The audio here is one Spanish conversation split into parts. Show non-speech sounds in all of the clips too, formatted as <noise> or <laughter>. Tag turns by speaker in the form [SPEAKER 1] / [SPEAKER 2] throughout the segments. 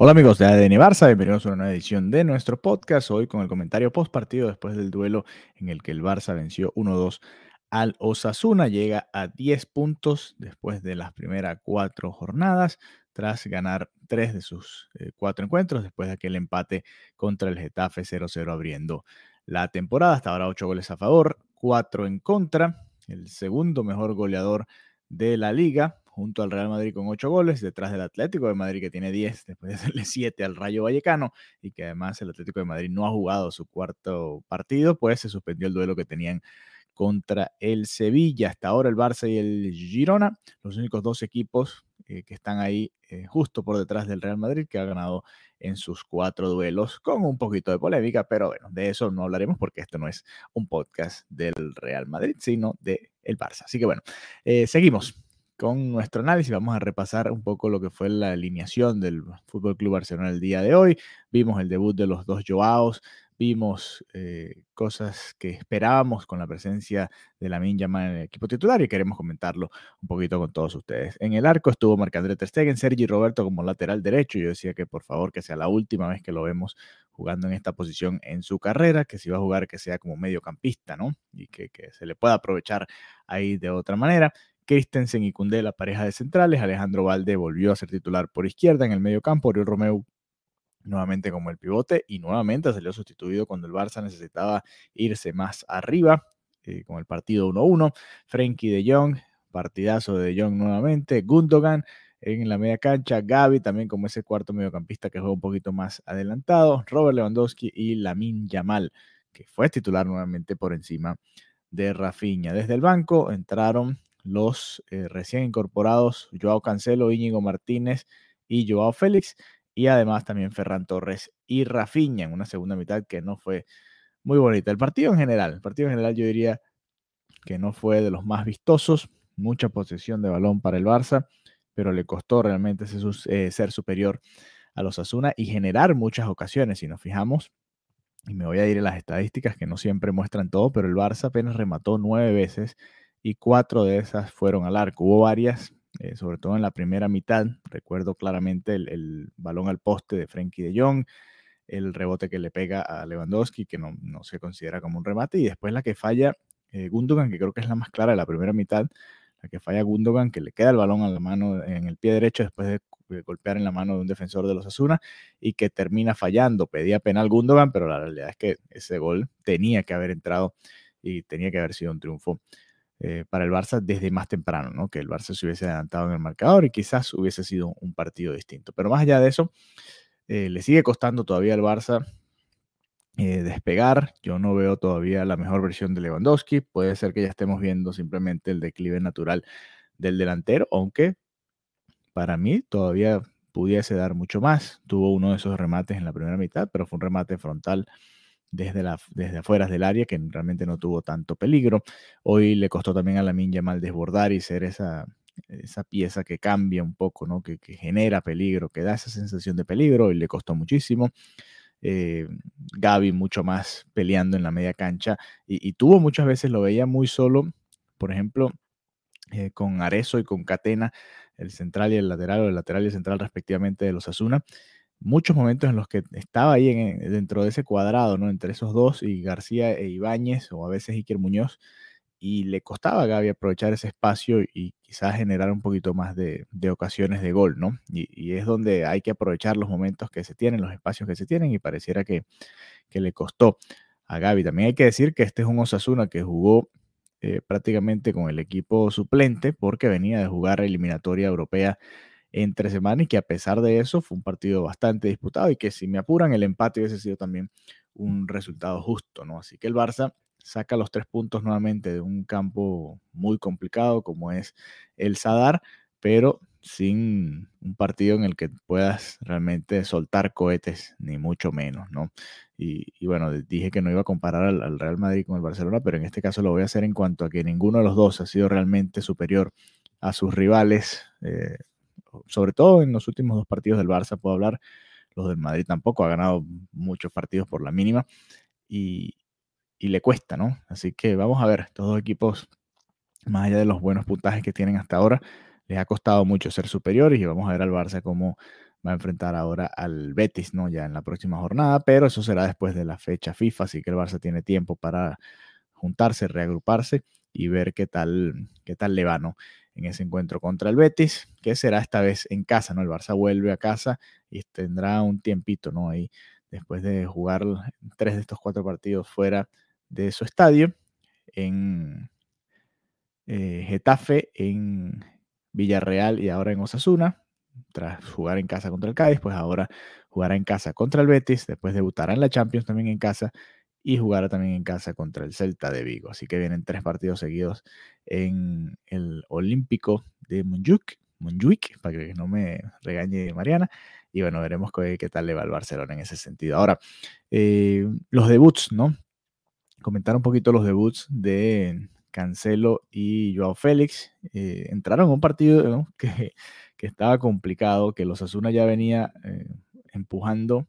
[SPEAKER 1] Hola amigos de ADN Barça, bienvenidos a una nueva edición de nuestro podcast. Hoy con el comentario post partido después del duelo en el que el Barça venció 1-2 al Osasuna. Llega a 10 puntos después de las primeras cuatro jornadas, tras ganar tres de sus eh, cuatro encuentros, después de aquel empate contra el Getafe 0-0 abriendo la temporada. Hasta ahora 8 goles a favor, 4 en contra. El segundo mejor goleador de la liga, junto al Real Madrid con 8 goles, detrás del Atlético de Madrid que tiene 10, después de hacerle <laughs> 7 al Rayo Vallecano, y que además el Atlético de Madrid no ha jugado su cuarto partido, pues se suspendió el duelo que tenían contra el Sevilla. Hasta ahora el Barça y el Girona, los únicos dos equipos eh, que están ahí eh, justo por detrás del Real Madrid, que ha ganado en sus cuatro duelos, con un poquito de polémica, pero bueno, de eso no hablaremos porque esto no es un podcast del Real Madrid, sino del el Barça. Así que bueno, eh, seguimos con nuestro análisis. Vamos a repasar un poco lo que fue la alineación del Fútbol Club Barcelona el día de hoy. Vimos el debut de los dos Joaos, vimos eh, cosas que esperábamos con la presencia de la Yamal en el equipo titular y queremos comentarlo un poquito con todos ustedes. En el arco estuvo Marc-André Ter Stegen, Sergi Roberto como lateral derecho. Yo decía que por favor que sea la última vez que lo vemos jugando en esta posición en su carrera, que si va a jugar que sea como mediocampista, ¿no? Y que se le pueda aprovechar ahí de otra manera. Christensen y Cundé, la pareja de centrales. Alejandro Valde volvió a ser titular por izquierda en el medio campo. Oriol Romeu nuevamente como el pivote y nuevamente salió sustituido cuando el Barça necesitaba irse más arriba eh, con el partido 1-1. Frenkie de Jong, partidazo de de Jong nuevamente. Gundogan en la media cancha. Gaby también como ese cuarto mediocampista que juega un poquito más adelantado. Robert Lewandowski y Lamin Yamal, que fue titular nuevamente por encima de Rafinha. Desde el banco entraron los eh, recién incorporados Joao Cancelo, Íñigo Martínez y Joao Félix, y además también Ferran Torres y Rafinha en una segunda mitad que no fue muy bonita. El partido en general, el partido en general yo diría que no fue de los más vistosos, mucha posesión de balón para el Barça, pero le costó realmente ser, eh, superior a los Asuna y generar muchas ocasiones. Si nos fijamos, y me voy a ir a las estadísticas que no siempre muestran todo, pero el Barça apenas remató nueve veces y cuatro de esas fueron al arco. Hubo varias, eh, sobre todo en la primera mitad. Recuerdo claramente el, balón al poste de Frenkie de Jong, el rebote que le pega a Lewandowski, que no, se considera como un remate, y después la que falla eh, Gundogan, que creo que es la más clara de la primera mitad, la que falla Gundogan, que le queda el balón la mano en el pie derecho después de golpear en la mano de un defensor de los Asuna y que termina fallando. Pedía penal Gundogan, pero la realidad es que ese gol tenía que haber entrado y tenía que haber sido un triunfo eh, para el Barça desde más temprano, ¿no? Que el Barça se hubiese adelantado en el marcador y quizás hubiese sido un partido distinto. Pero más allá de eso, eh, le sigue costando todavía al Barça eh, despegar. Yo no veo todavía la mejor versión de Lewandowski. Puede ser que ya estemos viendo simplemente el declive natural del delantero, aunque para mí todavía pudiese dar mucho más. Tuvo uno de esos remates en la primera mitad, pero fue un remate frontal desde, la, desde afuera del área, que realmente no tuvo tanto peligro. Hoy le costó también a la Minja mal desbordar y ser esa, esa pieza que cambia un poco, ¿no? Que, genera peligro, que da esa sensación de peligro y le costó muchísimo. Eh, Gaby mucho más peleando en la media cancha y, tuvo muchas veces, lo veía muy solo, por ejemplo, eh, con Arezo y con Catena, el central y el lateral, o el lateral y el central respectivamente de los Asuna muchos momentos en los que estaba ahí dentro de ese cuadrado, ¿no? Entre esos dos y García e Ibáñez o a veces Iker Muñoz y le costaba a Gaby aprovechar ese espacio y quizás generar un poquito más de, ocasiones de gol, ¿no? Y, es donde hay que aprovechar los momentos que se tienen, los espacios que se tienen y pareciera que, le costó a Gaby. También hay que decir que este es un Osasuna que jugó eh, prácticamente con el equipo suplente porque venía de jugar eliminatoria europea entre semanas y que a pesar de eso fue un partido bastante disputado y que si me apuran el empate hubiese sido también un resultado justo, ¿no? Así que el Barça saca los tres puntos nuevamente de un campo muy complicado como es el Sadar, pero sin un partido en el que puedas realmente soltar cohetes, ni mucho menos, ¿no? Y, bueno, dije que no iba a comparar al, Real Madrid con el Barcelona, pero en este caso lo voy a hacer en cuanto a que ninguno de los dos ha sido realmente superior a sus rivales. Eh, sobre todo en los últimos dos partidos del Barça, puedo hablar. Los del Madrid tampoco ha ganado muchos partidos por la mínima y, le cuesta, ¿no? Así que vamos a ver, estos dos equipos, más allá de los buenos puntajes que tienen hasta ahora, les ha costado mucho ser superiores y vamos a ver al Barça cómo va a enfrentar ahora al Betis, ¿no? Ya en la próxima jornada, pero eso será después de la fecha FIFA, así que el Barça tiene tiempo para juntarse, reagruparse y ver qué tal, qué tal le. En ese encuentro contra el Betis, que será esta vez en casa, ¿no? El Barça vuelve a casa y tendrá un tiempito, ¿no? Ahí después de jugar tres de estos cuatro partidos fuera de su estadio, en eh, Getafe, en Villarreal y ahora en Osasuna, tras jugar en casa contra el Cádiz, pues ahora jugará en casa contra el Betis, después debutará en la Champions también en casa y jugará también en casa contra el Celta de Vigo. Así que vienen tres partidos seguidos en el Olímpico de Montjuic, para que no me regañe Mariana. Y bueno, veremos qué, tal le va al Barcelona en ese sentido. Ahora, eh, los debuts, ¿no? Comentar un poquito los debuts de Cancelo y Joao Félix. Eh, entraron en un partido <laughs> que, estaba complicado, que los Asuna ya venía eh, empujando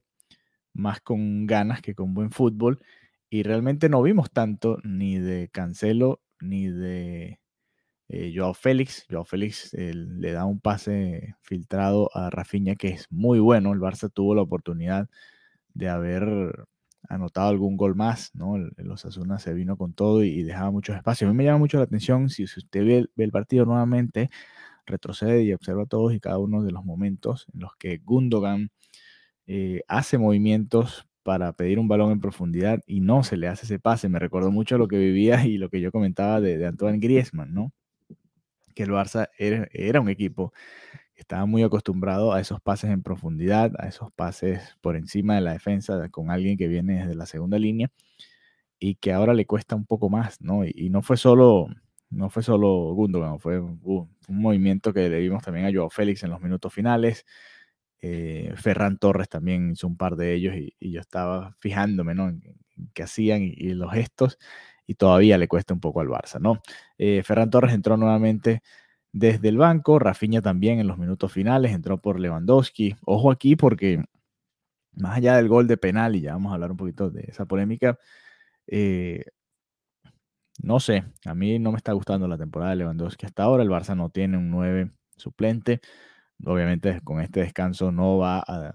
[SPEAKER 1] más con ganas que con buen fútbol. Y realmente no vimos tanto ni de Cancelo ni de eh, Joao Félix. Joao Félix le da un pase filtrado a Rafinha que es muy bueno. El Barça tuvo la oportunidad de haber anotado algún gol más, ¿no? El, Osasuna se vino con todo y, dejaba muchos espacios. A mí me llama mucho la atención, si, usted ve, el partido nuevamente, retrocede y observa todos y cada uno de los momentos en los que Gundogan eh, hace movimientos para pedir un balón en profundidad y no se le hace ese pase. Me recordó mucho lo que vivía y lo que yo comentaba de, Antoine Griezmann, ¿no? Que el Barça era, un equipo que estaba muy acostumbrado a esos pases en profundidad, a esos pases por encima de la defensa con alguien que viene desde la segunda línea y que ahora le cuesta un poco más, ¿no? Y, no fue solo no fue solo Gundogan, fue un movimiento que le vimos también a Joao Félix en los minutos finales. Eh, Ferran Torres también hizo un par de ellos y, yo estaba fijándome ¿no? en, qué hacían y, los gestos y todavía le cuesta un poco al Barça. ¿no? Eh, Ferran Torres entró nuevamente desde el banco, Rafinha también en los minutos finales, entró por Lewandowski. Ojo aquí porque más allá del gol de penal, y ya vamos a hablar un poquito de esa polémica, eh, no sé, a mí no me está gustando la temporada de Lewandowski hasta ahora, el Barça no tiene un 9 suplente. Obviamente con este descanso no va a,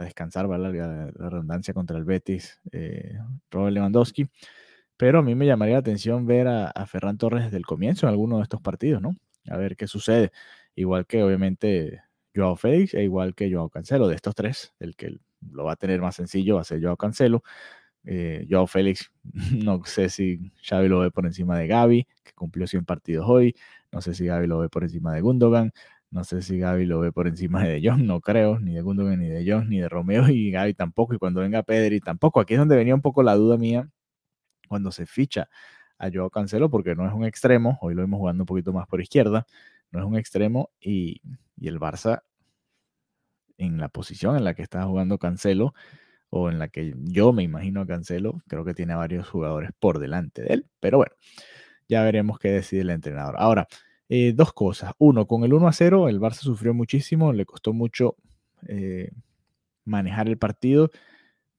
[SPEAKER 1] descansar, la, redundancia contra el Betis, eh, Robert Lewandowski. Pero a mí me llamaría la atención ver a, Ferran Torres desde el comienzo en alguno de estos partidos, ¿no? A ver qué sucede. Igual que obviamente Joao Félix e igual que Joao Cancelo. De estos tres, el que lo va a tener más sencillo va a ser Joao Cancelo. Eh, Joao Félix, <laughs> no sé si Xavi lo ve por encima de Gaby, que cumplió 100 partidos hoy. No sé si Gaby lo ve por encima de Gundogan. No sé si Gaby lo ve por encima de Jong, no creo, ni de Gundogan, ni de Jong, ni de Romeo y Gaby tampoco. Y cuando venga Pedri tampoco. Aquí es donde venía un poco la duda mía cuando se ficha a Joao Cancelo, porque no es un extremo. Hoy lo vemos jugando un poquito más por izquierda. No es un extremo y, y el Barça, en la posición en la que está jugando Cancelo, o en la que yo me imagino a Cancelo, creo que tiene varios jugadores por delante de él. Pero bueno, ya veremos qué decide el entrenador. Ahora, eh, dos cosas. Uno, con el 1 a 0, el Barça sufrió muchísimo, le costó mucho eh, manejar el partido.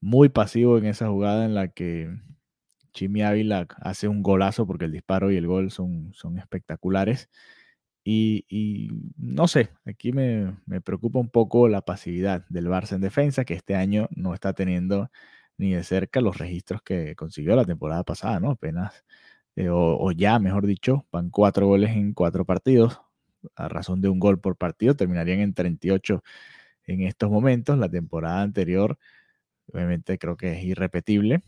[SPEAKER 1] Muy pasivo en esa jugada en la que Chimi Ávila hace un golazo porque el disparo y el gol son, son espectaculares. Y, no sé, aquí me, preocupa un poco la pasividad del Barça en defensa, que este año no está teniendo ni de cerca los registros que consiguió la temporada pasada, ¿no? Apenas eh, o, ya, mejor dicho, van cuatro goles en cuatro partidos, a razón de un gol por partido, terminarían en 38 en estos momentos. La temporada anterior, obviamente creo que es irrepetible,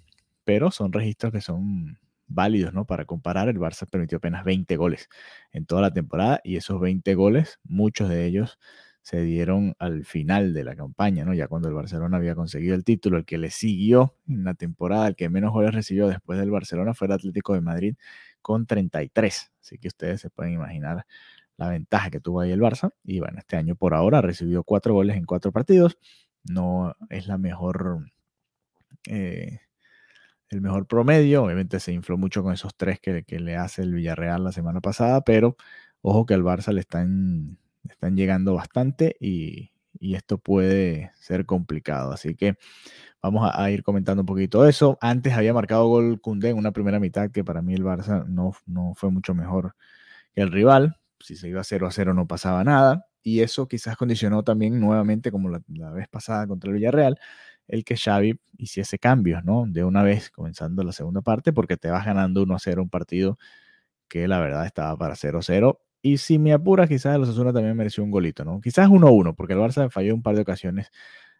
[SPEAKER 1] pero son registros que son válidos, ¿no? Para comparar, el Barça permitió apenas 20 goles en toda la temporada y esos 20 goles, muchos de ellos se dieron al final de la campaña, ¿no? Ya cuando el Barcelona había conseguido el título, el que le siguió en la temporada, el que menos goles recibió después del Barcelona fue el Atlético de Madrid con 33. Así que ustedes se pueden imaginar la ventaja que tuvo ahí el Barça. Y bueno, este año por ahora recibió cuatro goles en cuatro partidos. No es la mejor, eh, el mejor promedio. Obviamente se infló mucho con esos tres que, que le hace el Villarreal la semana pasada, pero ojo que al Barça le están están llegando bastante y, esto puede ser complicado. Así que vamos a, ir comentando un poquito eso. Antes había marcado gol Cundé en una primera mitad que para mí el Barça no, no fue mucho mejor que el rival. Si se iba 0 a 0 no pasaba nada. y eso quizás condicionó también nuevamente, como la, la vez pasada contra el Villarreal, el que Xavi hiciese cambios, ¿no? De una vez comenzando la segunda parte, porque te vas ganando 1 a 0 un partido que la verdad estaba para 0-0. Y si me apura, quizás el Osasuna también mereció un golito, ¿no? Quizás 1-1, porque el Barça falló un par de ocasiones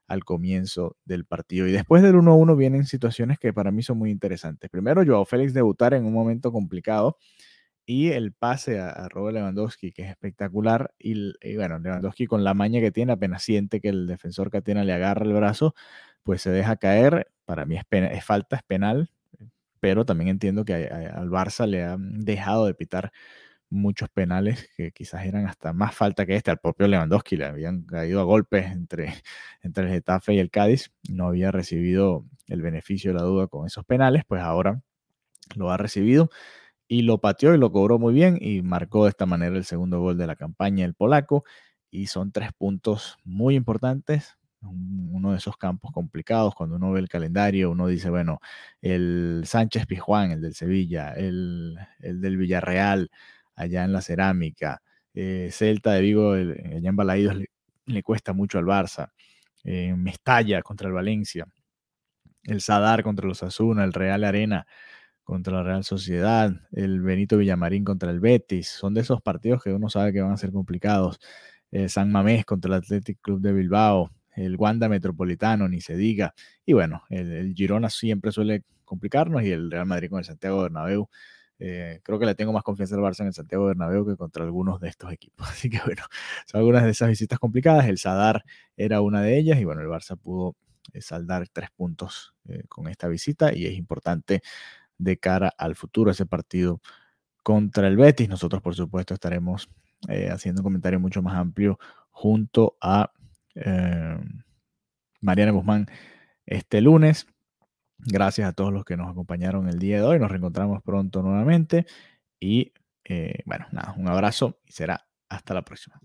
[SPEAKER 1] al comienzo del partido. Y después del 1-1 vienen situaciones que para mí son muy interesantes. Primero, Joao Félix debutar en un momento complicado y el pase a, Robert Lewandowski, que es espectacular. Y, bueno, Lewandowski con la maña que tiene, apenas siente que el defensor Catena le agarra el brazo, pues se deja caer. Para mí es, es falta, es penal, pero también entiendo que al Barça le han dejado de pitar muchos penales que quizás eran hasta más falta que este. Al propio Lewandowski le habían caído a golpes entre, <laughs> entre el Getafe y el Cádiz. No había recibido el beneficio de la duda con esos penales, pues ahora lo ha recibido y lo pateó y lo cobró muy bien y marcó de esta manera el segundo gol de la campaña el polaco. Y son tres puntos muy importantes uno de esos campos complicados, cuando uno ve el calendario, uno dice, bueno, el Sánchez Pizjuán, el del Sevilla, el, del Villarreal, allá en la Cerámica, eh, Celta de Vigo, allá en Balaídos, le, cuesta mucho al Barça, eh, Mestalla contra el Valencia, el Sadar contra los Asuna, el Real Arena contra la Real Sociedad, el Benito Villamarín contra el Betis, son de esos partidos que uno sabe que van a ser complicados. San Mamés contra el Athletic Club de Bilbao, el Wanda Metropolitano, ni se diga. Y bueno, el, Girona siempre suele complicarnos y el Real Madrid con el Santiago Bernabéu. Eh, creo que le tengo más confianza al Barça en el Santiago Bernabéu que contra algunos de estos equipos. <laughs> Así que bueno, son algunas de esas visitas complicadas. El Sadar era una de ellas y bueno, el Barça pudo eh, saldar tres puntos eh, con esta visita y es importante de cara al futuro ese partido contra el Betis. Nosotros, por supuesto, estaremos haciendo un comentario mucho más amplio junto a eh, Mariana Guzmán este lunes. Gracias a todos los que nos acompañaron el día de hoy. Nos reencontramos pronto nuevamente. Y eh, bueno, nada, un abrazo y será hasta la próxima.